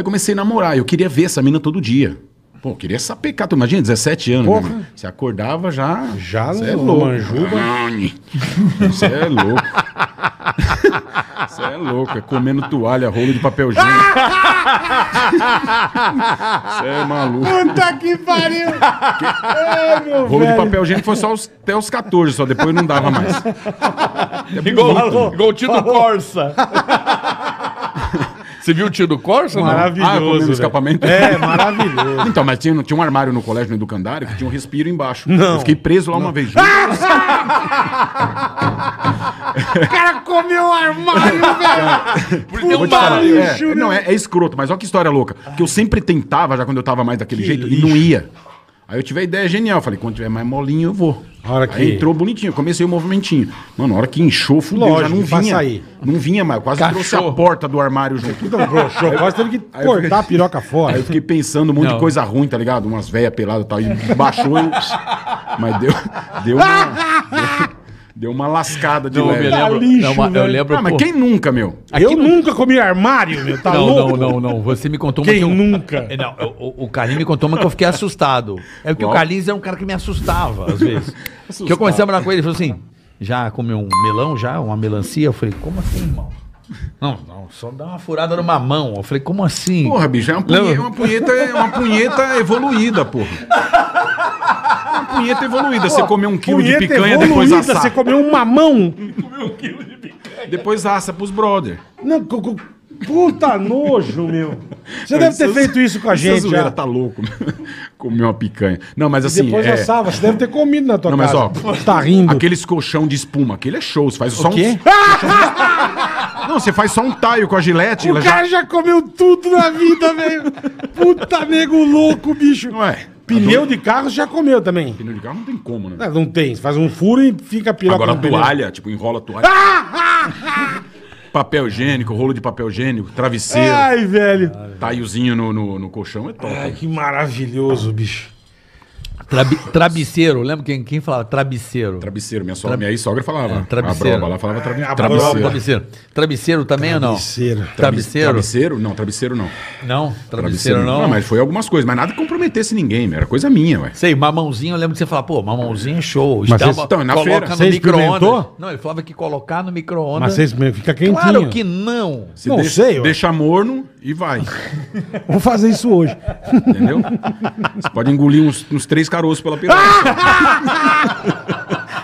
Aí comecei a namorar. Eu queria ver essa mina todo dia. Pô, eu queria sapecar. Tu imagina, 17 anos. Porra. meu irmão. Você acordava já. Já Você é louco. manjuba. Você é louco. Você é louco. É comendo toalha, rolo de papel higiênico. Você é maluco. Puta que pariu! Ai, meu Rolo de velho. papel higiênico foi só os- até os 14, só depois não dava mais. É Igual, bonito. igual o tio do Corsa. Você viu o tio do Corsa? não? Maravilhoso. Ah, escapamento? É, maravilhoso. Então, mas tinha, tinha um armário no colégio, no educandário, que tinha um respiro embaixo. Não. Eu fiquei preso lá uma vez. O cara comeu um armário, velho. Porque tem Vou um barulho. é, não, é, é escroto, mas olha que história louca. Porque eu sempre tentava, já quando eu tava mais daquele Que jeito, lixo. e não ia. Aí eu tive a ideia genial. Falei, quando tiver mais molinho, eu vou. A hora Aí que- entrou bonitinho, comecei o movimentinho. Mano, a hora que inchou, fudeu, Lógico, já não vinha. sair. Não vinha mais, quase trouxe a Cachorro. porta do armário junto. Então, broxou. Quase teve que Aí eu cortar a piroca fora. Aí eu fiquei pensando um monte Não. de coisa ruim, tá ligado? Umas velhas peladas e tal. E baixou e... Mas deu, deu uma. Deu, uma lascada de Não, eu me Tá lembro. lixo, não, mas eu velho. lembro. Ah, mas pô, quem nunca, meu? Eu nunca comi armário, meu. Tá não, louco? não, não, não. Você me contou uma Quem que eu- nunca? É, Não, o, o Carlinhos me contou uma que eu fiquei assustado. É porque Qual? o Carlinhos é um cara que me assustava, às vezes. Que eu comecei a morar com ele, ele falou assim: já comeu um melão, já? Uma melancia? Eu falei, como assim, irmão? Não, não, só dá uma furada numa mão. Eu falei, como assim? Porra, bicho, é uma punheta, uma punheta, é uma punheta evoluída, porra. É punheta evoluída. Você comer um quilo de picanha, depois evoluída, assar. Você comeu um mamão. Depois assa pros brother. Não, puta nojo, meu. Você deve ter Essa- feito isso com a essa gente zoeira já. tá louco. Comer uma picanha. Não, mas E assim. depois é, assava. Você deve ter comido na tua Não, mas, casa. ó, tá rindo. Aqueles colchão de espuma, aquele é show. Você faz só O quê? um. Não, você faz só um taio com a gilete. O ela cara já comeu tudo na vida, velho. Puta nego louco, bicho. Não é? Pneu de carro já comeu também. Pneu de carro não tem como, né? Não, não tem. Você faz um furo e fica piroca Agora no pneu. toalha, tipo, enrola a toalha. papel higiênico, rolo de papel higiênico, travesseiro, Ai, velho. taiozinho no, no, no colchão é top. Ai, que maravilhoso, bicho. Trabi- trabiceiro, lembra quem, quem falava trabiceiro? Travesseiro, minha, sogra, minha ex-sogra falava. É, travesseiro. A broba lá falava travi- A travesseiro. broba. Travesseiro. Travesseiro também ou não? Travesseiro. Travesseiro? Travesseiro? Não, travesseiro não. Não, travesseiro não. mas foi algumas coisas, mas nada que comprometesse ninguém, era coisa minha, ué. Sei, mamãozinho, eu lembro que você falava, pô, mamãozinho é show. Mas Estava- então, na coloca feira. no micro-ondas. Não, ele falava que colocar no micro-ondas. Mas vocês fica quentinho. Claro que não. Se Não deixa, sei, ué. deixa morno e vai, Vou fazer isso hoje. entendeu? Você pode engolir uns, uns três caroços pela piroca.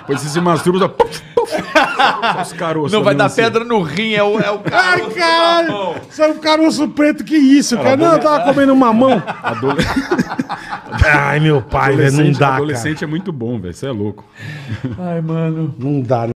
Depois você se masturba, só, puf, puf, só os caroços. Não vai dar assim. pedra no rim, é o, é o Ai, cara. caralho. Você é um caroço preto, que isso, cara? Não, eu tava comendo mamão. Adole- Ai, meu pai, velho, não Adolescente, dá, cara. adolescente é muito bom, velho. Você é louco. Ai, mano. Não dá,